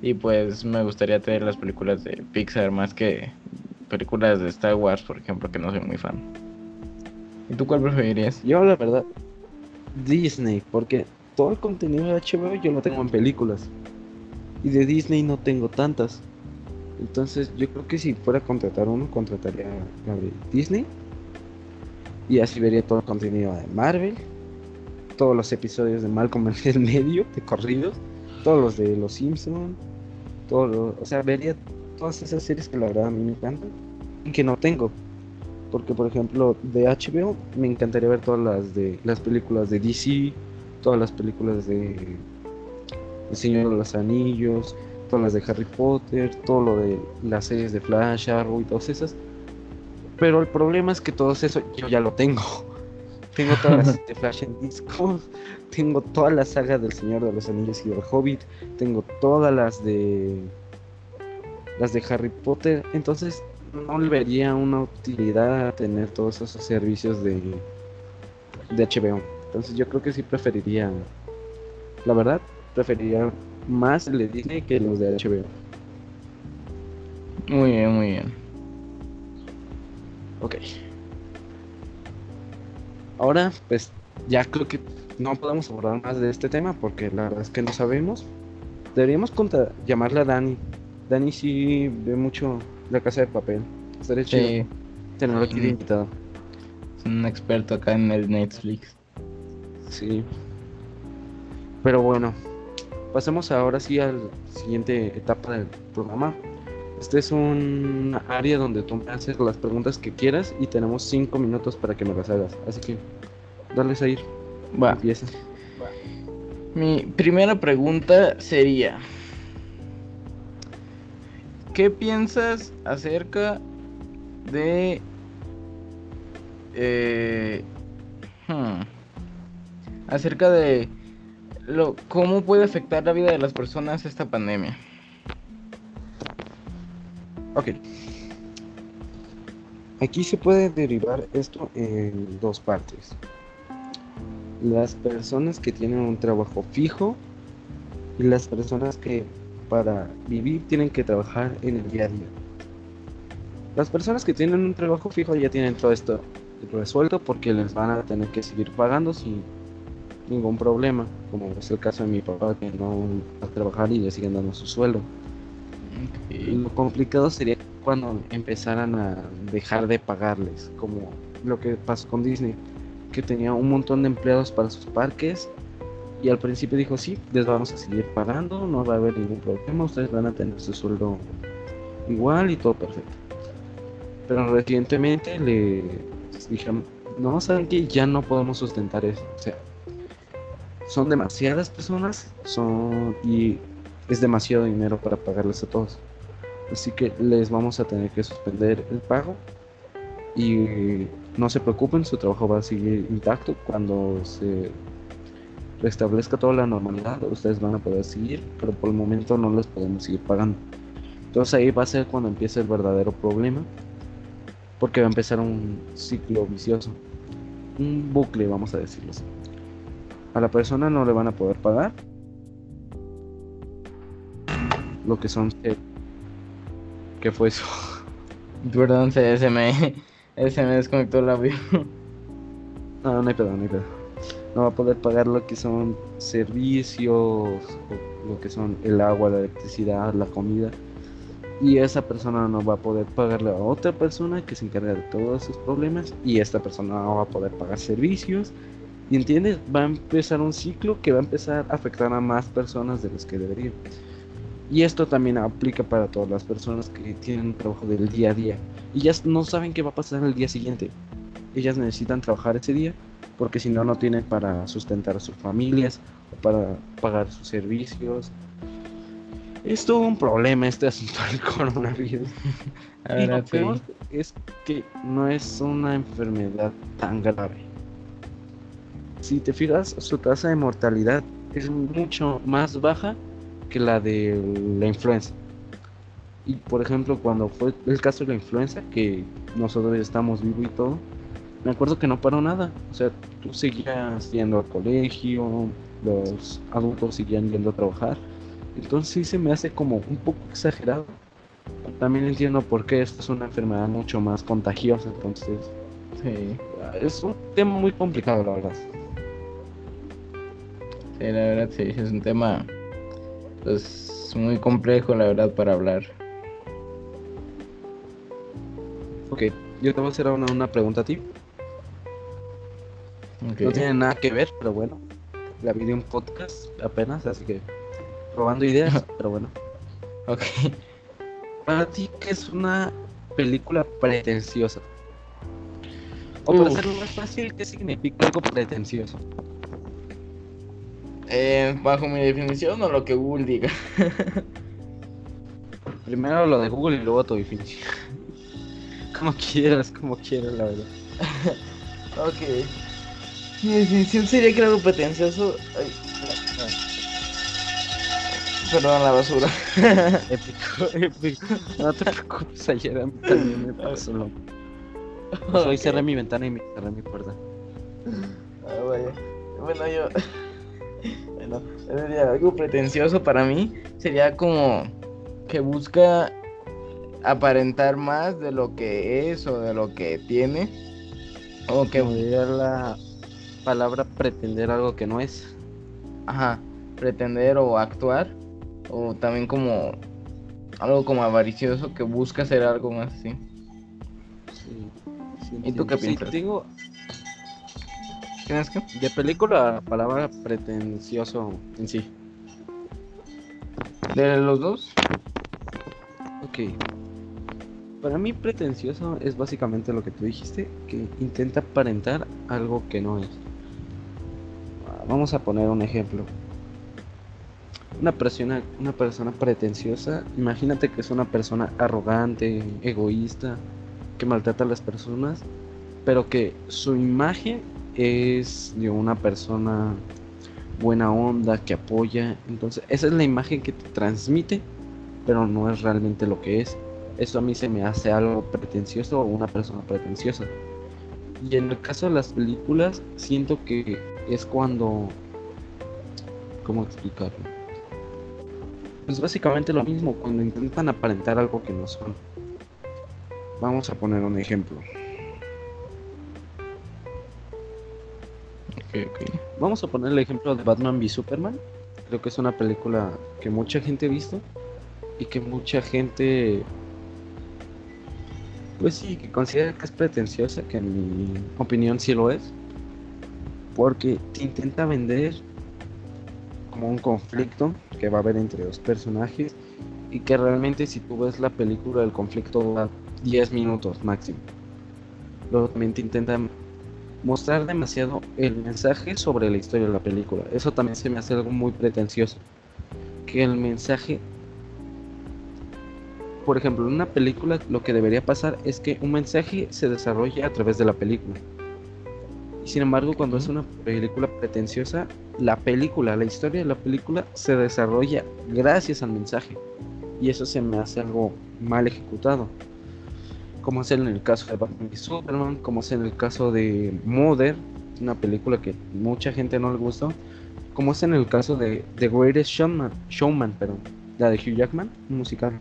Y pues me gustaría tener las películas de Pixar más que películas de Star Wars, por ejemplo, que no soy muy fan. ¿Y tú cuál preferirías? Yo, la verdad, Disney, porque todo el contenido de HBO yo lo tengo en películas. Y de Disney no tengo tantas. Entonces, yo creo que si fuera a contratar uno, contrataría de Disney. Y así vería todo el contenido de Marvel. Todos los episodios de Malcolm en el medio, de corridos. Todos los de Los Simpsons. Todos los- o sea, vería todas esas series que la verdad a mí me encantan. Y que no tengo. Porque, por ejemplo, de HBO me encantaría ver todas las de las películas de DC, todas las películas de El Señor de los Anillos, todas las de Harry Potter, todo lo de las series de Flash, Arrow todas esas. Pero el problema es que todo eso yo ya lo tengo. Tengo todas las de Flash en disco, tengo toda la saga del Señor de los Anillos y del Hobbit, tengo todas las de las de Harry Potter, entonces no le vería una utilidad a tener todos esos servicios de, de HBO. Entonces yo creo que sí preferiría, la verdad, preferiría más el de Disney que los de HBO. Muy bien, muy bien. Ok. Ahora, pues ya creo que no podemos abordar más de este tema porque la verdad es que no sabemos. Deberíamos conta- llamarle a Dani. Dani sí ve mucho la casa de papel. Estaría chido Sí, tenerlo aquí de Mm. invitado. es un experto acá en el Netflix. Sí. Pero bueno, pasemos ahora sí a la siguiente etapa del programa. Este es un área donde tú me haces las preguntas que quieras y tenemos cinco minutos para que me las hagas. Así que, darles a ir. Va. Empieza. Mi primera pregunta sería, ¿qué piensas acerca de... eh, hmm, acerca de lo, cómo puede afectar la vida de las personas esta pandemia? Ok. Aquí se puede derivar esto en dos partes. Las personas que tienen un trabajo fijo y las personas que para vivir tienen que trabajar en el día a día. Las personas que tienen un trabajo fijo ya tienen todo esto resuelto porque les van a tener que seguir pagando sin ningún problema, como es el caso de mi papá que no va a trabajar y le siguen dando su sueldo. Lo complicado sería cuando empezaran a dejar de pagarles, como lo que pasó con Disney, que tenía un montón de empleados para sus parques y al principio dijo, sí, les vamos a seguir pagando, no va a haber ningún problema, ustedes van a tener su sueldo igual y todo perfecto. Pero recientemente le dijeron, no, saben que ya no podemos sustentar eso, o sea, son demasiadas personas son y es demasiado dinero para pagarles a todos. Así que les vamos a tener que suspender el pago. Y no se preocupen, su trabajo va a seguir intacto. Cuando se restablezca toda la normalidad, ustedes van a poder seguir, pero por el momento no les podemos seguir pagando. Entonces ahí va a ser cuando empiece el verdadero problema. Porque va a empezar un ciclo vicioso. Un bucle, vamos a decirlo. A la persona no le van a poder pagar. Lo que son... ¿Qué fue eso? Perdón, se, se me, se me desconectó el audio. No, no hay pedo, no hay pedo. No va a poder pagar lo que son servicios, lo que son el agua, la electricidad, la comida. Y esa persona no va a poder pagarle a otra persona que se encarga de todos esos problemas. Y esta persona no va a poder pagar servicios. Y entiendes, va a empezar un ciclo que va a empezar a afectar a más personas de las que debería. Y esto también aplica para todas las personas que tienen trabajo del día a día. Y ya no saben qué va a pasar el día siguiente. Ellas necesitan trabajar ese día porque si no, no tienen para sustentar a sus familias o para pagar sus servicios. Es todo un problema este asunto del coronavirus. y lo peor es que no es una enfermedad tan grave. Si te fijas, su tasa de mortalidad es mucho más baja que la de la influenza. Y por ejemplo, cuando fue el caso de la influenza, que nosotros estamos vivos y todo, me acuerdo que no paró nada. O sea, tú seguías yendo al colegio, los adultos seguían yendo a trabajar. Entonces sí se me hace como un poco exagerado. También entiendo por qué esta es una enfermedad mucho más contagiosa, entonces sí. es un tema muy complicado, la verdad. Sí, la verdad sí, es un tema pues muy complejo, la verdad, para hablar. Ok, yo te voy a hacer una, una pregunta a ti. No tiene nada que ver, pero bueno. La vi de un podcast apenas, así que probando ideas, pero bueno. Ok. Para ti, ¿qué es una película pretenciosa? O para hacerlo más fácil, ¿qué significa algo pretencioso? Eh, bajo mi definición o lo que Google diga. Primero lo de Google y luego tu definición. como quieras, como quieras, la verdad. ok. Mi definición sería que algo pretencioso. Ay, Perdón, la basura. épico, épico. No te preocupes, ayer a mí también me pasó lo pues Hoy cerré mi ventana y me cerré mi puerta. Ah, vaya. Bueno, yo. Bueno, sería algo pretencioso para mí sería como que busca aparentar más de lo que es o de lo que tiene. O que diría la palabra pretender algo que no es. Ajá, pretender o actuar o también como algo como avaricioso que busca hacer algo más así. Sí, ¿Y tú qué piensas? tengo... ¿Tienes que? De película, la palabra pretencioso en sí. ¿De los dos? Ok. Para mí pretencioso es básicamente lo que tú dijiste, que intenta aparentar algo que no es. Vamos a poner un ejemplo una persona, una persona pretenciosa, imagínate que es una persona arrogante, egoísta, que maltrata a las personas, pero que su imagen es de una persona buena onda, que apoya. Entonces, esa es la imagen que te transmite, pero no es realmente lo que es. Eso a mí se me hace algo pretencioso o una persona pretenciosa. Y en el caso de las películas, siento que es cuando... ¿Cómo explicarlo? Pues básicamente lo mismo cuando intentan aparentar algo que no son. Vamos a poner un ejemplo. Vamos a poner el ejemplo de Batman v Superman. Creo que es una película que mucha gente ha visto y que mucha gente, pues sí, que considera que es pretenciosa, que en mi opinión sí lo es, porque te intenta vender como un conflicto que va a haber entre dos personajes y que realmente si tú ves la película el conflicto va 10 minutos máximo. Luego también te intentan mostrar demasiado el mensaje sobre la historia de la película. Eso también se me hace algo muy pretencioso. Que el mensaje, por ejemplo, en una película lo que debería pasar es que un mensaje se desarrolle a través de la película. Y sin embargo, cuando es una película pretenciosa, la película, la historia de la película se desarrolla gracias al mensaje. Y eso se me hace algo mal ejecutado. Como es en el caso de Batman y Superman, como es en el caso de Mother, una película que mucha gente no le gustó. Como es en el caso de The Greatest Showman, Showman perdón, la de Hugh Jackman, musical.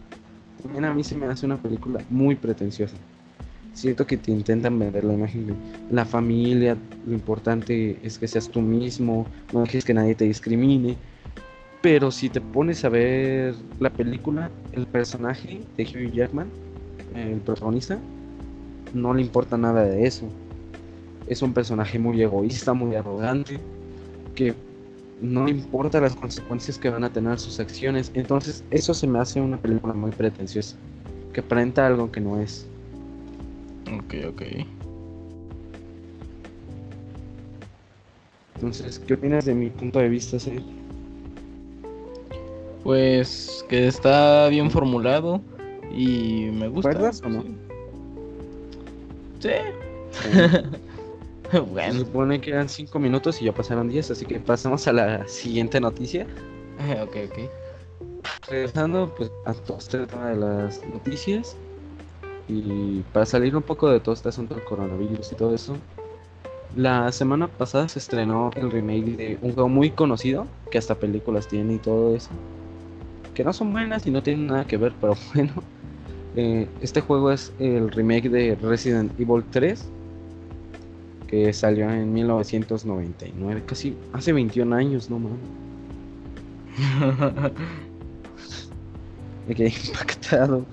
También a mí se me hace una película muy pretenciosa. Siento que te intentan vender la imagen de la familia, lo importante es que seas tú mismo, no dejes que nadie te discrimine. Pero si te pones a ver la película, el personaje de Hugh Jackman, el protagonista, no le importa nada de eso. Es un personaje muy egoísta, muy arrogante, que no importa las consecuencias que van a tener sus acciones. Entonces, eso se me hace una película muy pretenciosa, que aparenta algo que no es. Ok, ok. Entonces, ¿qué opinas de mi punto de vista, Seth? Pues que está bien formulado y me gusta. ¿Recuerdas o no? Sí. Se bueno, supone que eran 5 minutos y ya pasaron 10, así que pasamos a la siguiente noticia. ok, ok. Regresando pues a todo este tema de las noticias y para salir un poco de todo este asunto del coronavirus y todo eso, la semana pasada se estrenó el remake de un juego muy conocido que hasta películas tiene y todo eso, que no son buenas y no tienen nada que ver, pero bueno, eh, este juego es el remake de Resident Evil 3 que salió en 1999, casi hace 21 años, no mames. Me quedé impactado.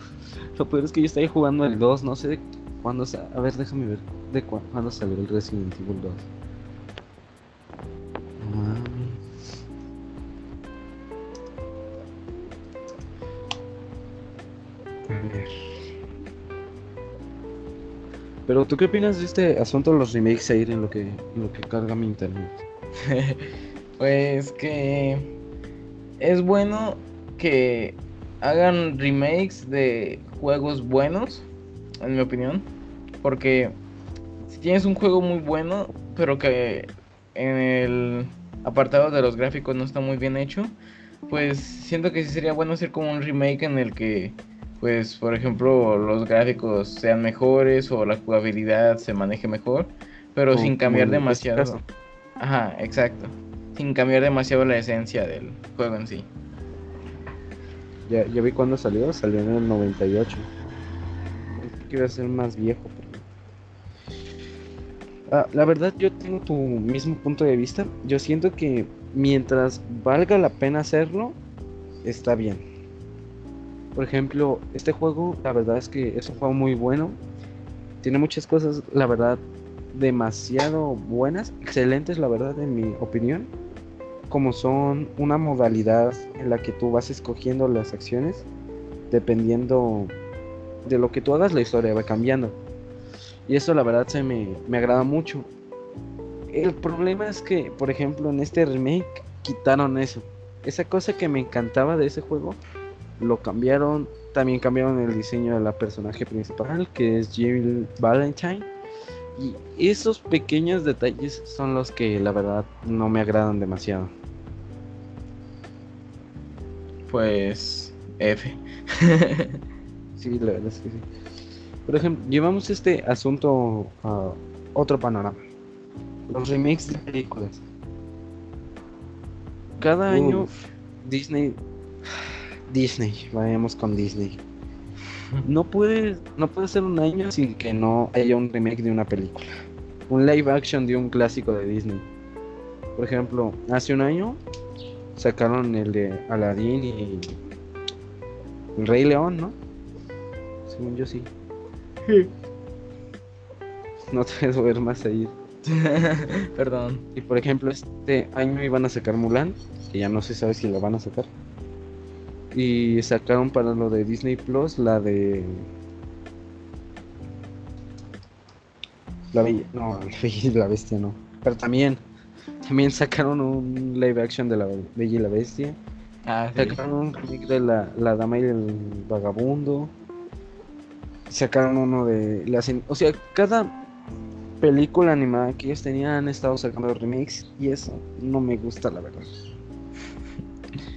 Lo peor es que yo estaba jugando el 2, no sé de cuándo A ver, déjame ver de cu- cuándo salió el Resident Evil 2. Pero ¿tú qué opinas de este asunto de los remakes ahí en lo que, en lo que carga mi internet? Pues que es bueno que hagan remakes de juegos buenos, en mi opinión. Porque si tienes un juego muy bueno, pero que en el apartado de los gráficos no está muy bien hecho, pues siento que sí sería bueno hacer como un remake en el que, pues, por ejemplo, los gráficos sean mejores o la jugabilidad se maneje mejor, pero sin cambiar este demasiado. Ajá, exacto. Sin cambiar demasiado la esencia del juego en sí. Ya, ya vi cuándo salió, salió en el 98. Pensé que iba a ser más viejo. pero- Ah, la verdad, yo tengo tu mismo punto de vista. Yo siento que mientras valga la pena hacerlo, está bien. Por ejemplo, este juego, la verdad es que es un juego muy bueno. Tiene muchas cosas, la verdad, demasiado buenas, excelentes, la verdad, en mi opinión. Como son una modalidad en la que tú vas escogiendo las acciones dependiendo de lo que tú hagas la historia va cambiando. Y eso la verdad se me, me agrada mucho. El problema es que por ejemplo en este remake quitaron eso. Esa cosa que me encantaba de ese juego lo cambiaron también cambiaron el diseño de la personaje principal que es Jill Valentine y esos pequeños detalles son los que la verdad no me agradan demasiado Pues F. Sí, la verdad es que sí. Por ejemplo, llevamos este asunto a otro panorama. Los remakes de películas. Cada año Disney Disney, vayamos con Disney. No puede no puede ser un año sin que no haya un remake de una película. Un live action de un clásico de Disney. Por ejemplo, hace un año sacaron el de Aladdin y el Rey León, ¿no? Según yo sí. No te voy a ver más ahí. Perdón. Y por ejemplo, este año iban a sacar Mulan, que ya no se sabe si la van a sacar. Y sacaron para lo de Disney Plus la de. La Bella. No, la Bella y la Bestia no. Pero también. También sacaron un live action de la Bella y la Bestia. Ah, sí. Sacaron un remake de la, la Dama y el Vagabundo. Sacaron uno de la Cen- O sea, cada película animada que ellos tenían han estado sacando remakes y eso no me gusta, la verdad.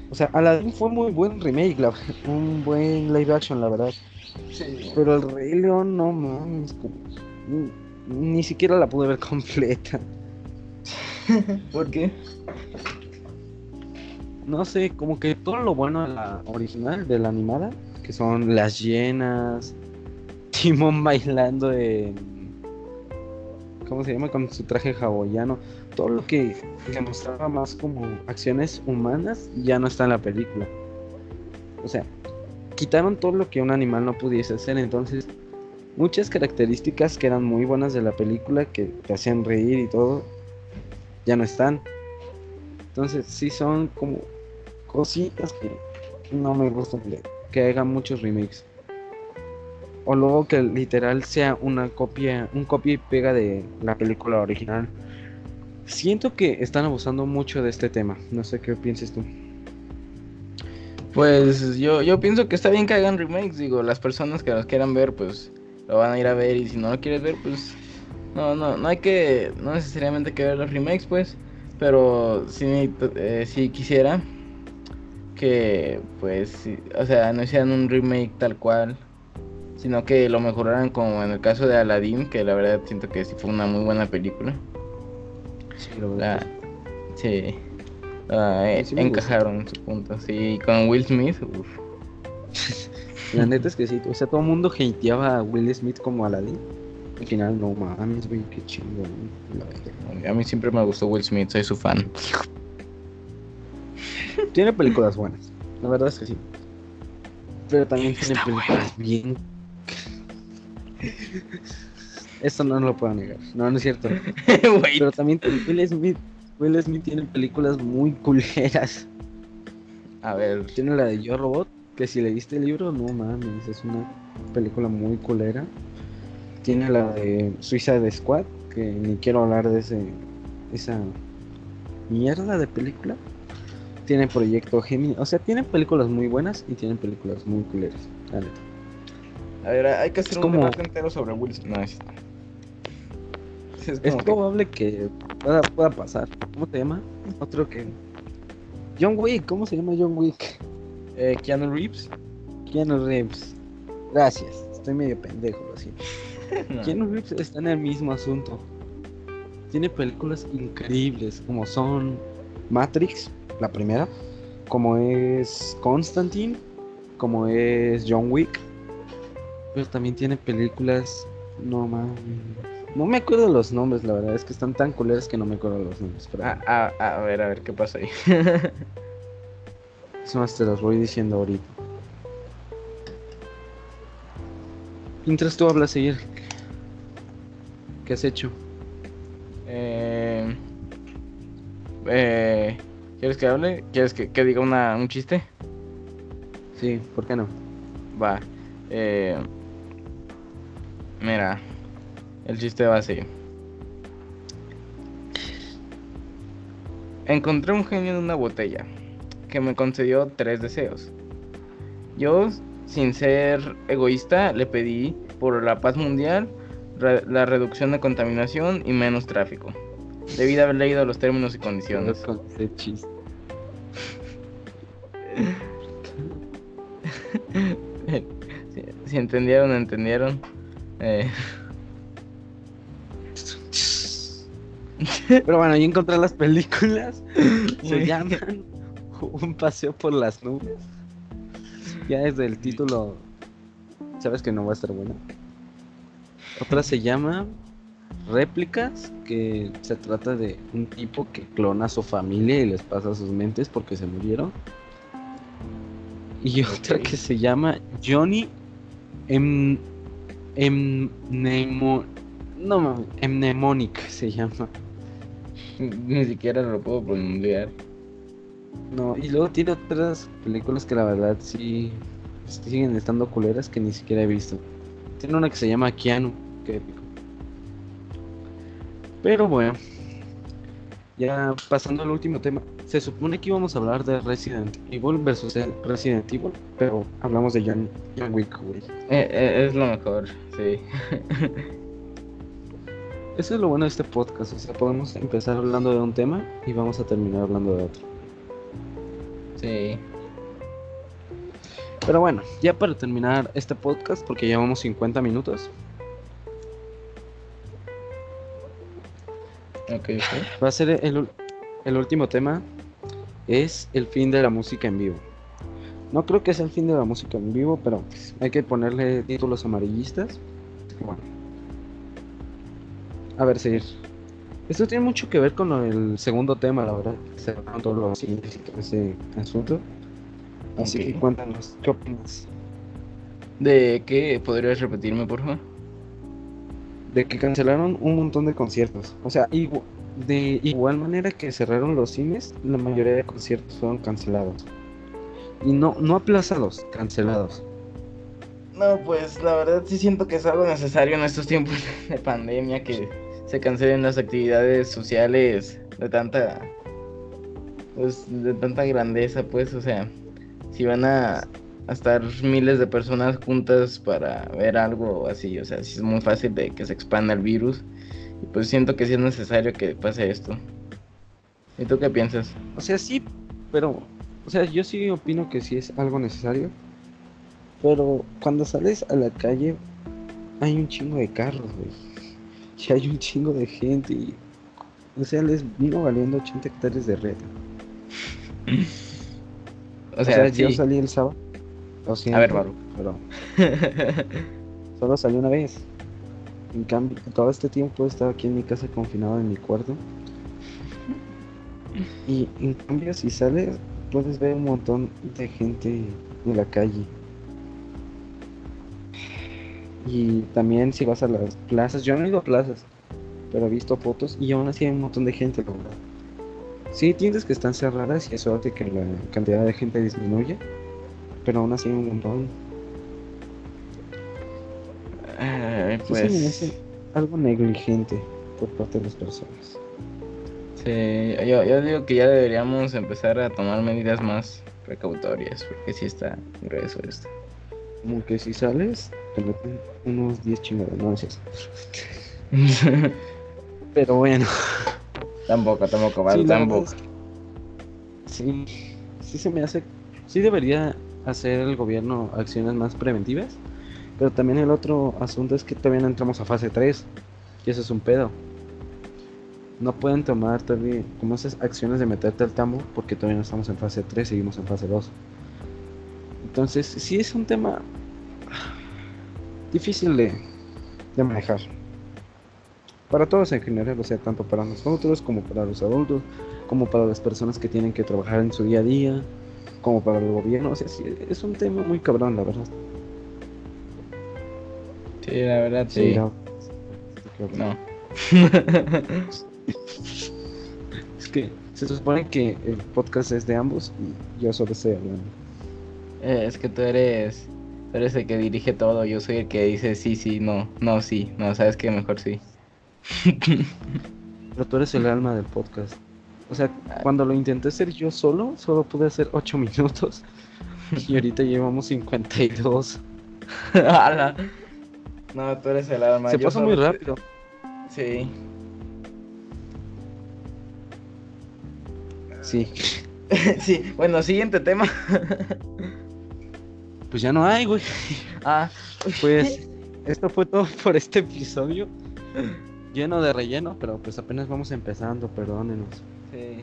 O sea, Aladdin fue muy buen remake, la- un buen live action, la verdad. Pero el Rey León, no mames. ni, ni siquiera la pude ver completa. ¿Por qué? No sé, como que todo lo bueno de la original, de la animada, que son las llenas, Timón bailando en. ¿Cómo se llama? Con su traje hawaiano. Todo lo que demostraba más como acciones humanas ya no está en la película. O sea, quitaron todo lo que un animal no pudiese hacer. Entonces, muchas características que eran muy buenas de la película, que te hacían reír y todo, ya no están. Entonces, sí son como cositas que no me gustan que hagan muchos remakes. O luego que literal sea una copia, un copia y pega de la película original. Siento que están abusando mucho de este tema. No sé qué pienses tú. Pues yo, yo pienso que está bien que hagan remakes, digo, las personas que los quieran ver, pues lo van a ir a ver y si no lo quieres ver, pues no, no, no hay que, no necesariamente que ver los remakes, pues, pero sí, eh, sí quisiera que, pues, o sea, no hicieran un remake tal cual, sino que lo mejoraran como en el caso de Aladdin, que la verdad siento que sí fue una muy buena película. Sí, la sí, la, eh, Sí me gusta. encajaron su punto, sí, con Will Smith, uf. La neta es que sí, o sea, todo el mundo hateaba a Will Smith como Aladdin. Al final, no mames, güey, qué verdad. A mí siempre me gustó Will Smith, soy su fan. Tiene películas buenas, la verdad es que sí. Pero también tiene Está películas bien. Esto no lo puedo negar, no, no es cierto. Pero también tiene- Will Smith, Will Smith tiene películas muy culeras. A ver, Tiene la de Yo Robot, que si leíste el libro, no mames, es una película muy culera. Tiene la de Suicide Squad, que ni quiero hablar de ese esa mierda de película. Tiene Proyecto Gemini, o sea, tienen películas muy buenas y tienen películas muy culeras. la neta. a ver, hay que hacer Es un como- entero sobre Will Smith. No, es... Que- probable que pueda, pueda pasar. ¿Cómo se llama? Otro que. John Wick, ¿cómo se llama John Wick? eh, Keanu Reeves. Keanu Reeves. Gracias, estoy medio pendejo, lo siento. No. Keanu Reeves está en el mismo asunto. Tiene películas increíbles, como son Matrix, la primera, como es Constantine, como es John Wick. Pero también tiene películas, no mames. No me acuerdo los nombres, la verdad, es que están tan culeras que no me acuerdo los nombres. Pero Ah, ah, ah, a ver, a ver, ¿qué pasa ahí? es más, te los voy diciendo ahorita. Mientras tú hablas, seguir. ¿Qué has hecho? eh, eh, ¿Quieres que hable? ¿Quieres que, que diga una, un chiste? Sí, ¿por qué no? Va. Eh, mira, el chiste va así. Encontré un genio en una botella que me concedió tres deseos. Yo, sin ser egoísta, le pedí por la paz mundial, re- la reducción de contaminación y menos tráfico. Debí de haber leído los términos y condiciones. Si entendieron, entendieron. Eh, Pero bueno, yo encontré las películas. Se llaman Un paseo por las nubes. Ya desde el título, sabes que no va a estar bueno. Otra se llama Réplicas, que se trata de un tipo que clona a su familia y les pasa sus mentes porque se murieron. Y otra que se llama Johnny em, em, no Mnemonic se llama. Ni siquiera lo puedo pronunciar. No, y luego tiene otras películas que la verdad sí siguen estando culeras que ni siquiera he visto. Tiene una que se llama Keanu, qué épico. Pero bueno, ya pasando al último tema, se supone que íbamos a hablar de Resident Evil versus Resident Evil, pero hablamos de John, John Wick, güey. Eh, eh, es lo mejor, sí. Eso es lo bueno de este podcast, o sea, podemos empezar hablando de un tema y vamos a terminar hablando de otro. Sí. Pero bueno, ya para terminar este podcast, porque llevamos 50 minutos, Ok, ok. Va a ser el, el último tema. Es el fin de la música en vivo. No creo que sea el fin de la música en vivo, pero hay que ponerle títulos amarillistas. Bueno. A ver, seguir. Esto tiene mucho que ver con del segundo tema, la verdad. Se todos los cines y todo ese asunto. Así que cuéntanos, ¿qué opinas? ¿De qué? ¿Podrías repetirme, por favor? De que cancelaron un montón de conciertos. O sea, de igual manera que cerraron los cines, la mayoría de conciertos fueron cancelados. Y no, no aplazados, cancelados. No, pues la verdad sí siento que es algo necesario en estos tiempos de pandemia que se cancelen las actividades sociales de tanta pues de tanta grandeza, pues, o sea, si van a, estar miles de personas juntas para ver algo así, o sea, si es muy fácil de que se expanda el virus. Y pues siento que sí es necesario que pase esto. ¿Y tú qué piensas? O sea, sí, pero, o sea, yo sí opino que sí es algo necesario. Pero cuando sales a la calle, hay un chingo de carros, güey. Y hay un chingo de gente. Y, o sea, les vino valiendo 80 hectáreas de red. o sea, yo salí el sábado. a ver, Baru. Pero solo salí una vez. En cambio, todo este tiempo he estado aquí en mi casa confinado en mi cuarto. Y en cambio, si sales, puedes ver un montón de gente en la calle. Y también si vas a las plazas, yo no he ido a plazas, pero he visto fotos y aún así hay un montón de gente, la verdad. Sí, tiendas que están cerradas y eso hace que la cantidad de gente disminuya, pero aún así hay un montón. pues... algo negligente por parte de las personas. Sí, yo, yo digo que ya deberíamos empezar a tomar medidas más precautorias, porque si está grueso esto. Como que si sales, te meten unos 10 chingados, no es Pero bueno. Tampoco, tampoco, vale, tampoco. Sí, sí se me hace. Sí debería hacer el gobierno acciones más preventivas. Pero también el otro asunto es que todavía no entramos a fase 3. Y eso es un pedo. No pueden tomar todavía como esas acciones de meterte al tambo porque todavía no estamos en fase 3, seguimos en fase 2. Entonces, sí es un tema difícil de, de manejar para todos en general, o sea, tanto para nosotros como para los adultos, como para las personas que tienen que trabajar en su día a día, como para el gobierno, o sea, es un tema muy cabrón, la verdad. Sí, la verdad, sí. no. es que se supone que el podcast es de ambos y yo solo estoy hablando. Eh, es que tú eres, tú eres el que dirige todo, yo soy el que dice sí, sí, no, no, sí, no, sabes que mejor sí. Pero tú eres el alma del podcast. O sea, cuando lo intenté hacer yo solo, solo pude hacer 8 minutos. Y ahorita llevamos 52. no, tú eres el alma. Se pasa muy rápido. Sí. Sí. sí, bueno, siguiente tema. Pues ya no hay, güey. Ah. Pues esto fue todo por este episodio lleno de relleno, pero pues apenas vamos empezando, perdónenos. Sí,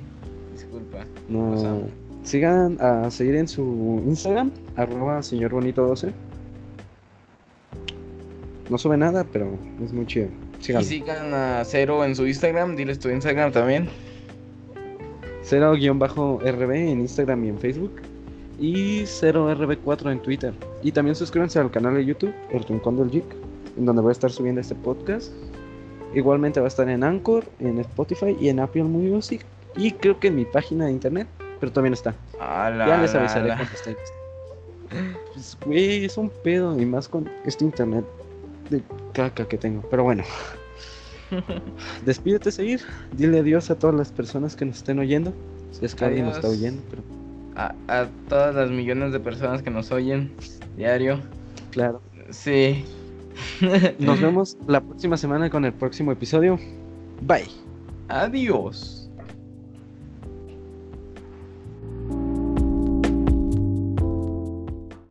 disculpa. No, sigan a seguir en su Instagram, arroba señor bonito 12. No sube nada, pero es muy chido. Y sigan a Cero en su Instagram, diles tu Instagram también. Cero-RB en Instagram y en Facebook. Y 0RB4 en Twitter. Y también suscríbanse al canal de YouTube, El Rincón del Geek, en donde voy a estar subiendo este podcast. Igualmente va a estar en Anchor, en Spotify y en Apple Music. Y creo que en mi página de internet, pero también está. ya les avisaré cuando esté. Pues, güey, es un pedo, y más con este internet de caca que tengo. Pero bueno. Despídete, seguir. Dile adiós a todas las personas que nos estén oyendo. Si es que alguien nos está oyendo, pero. A, a todas las millones de personas que nos oyen diario. Claro. Sí. Nos vemos la próxima semana con el próximo episodio. Bye. Adiós.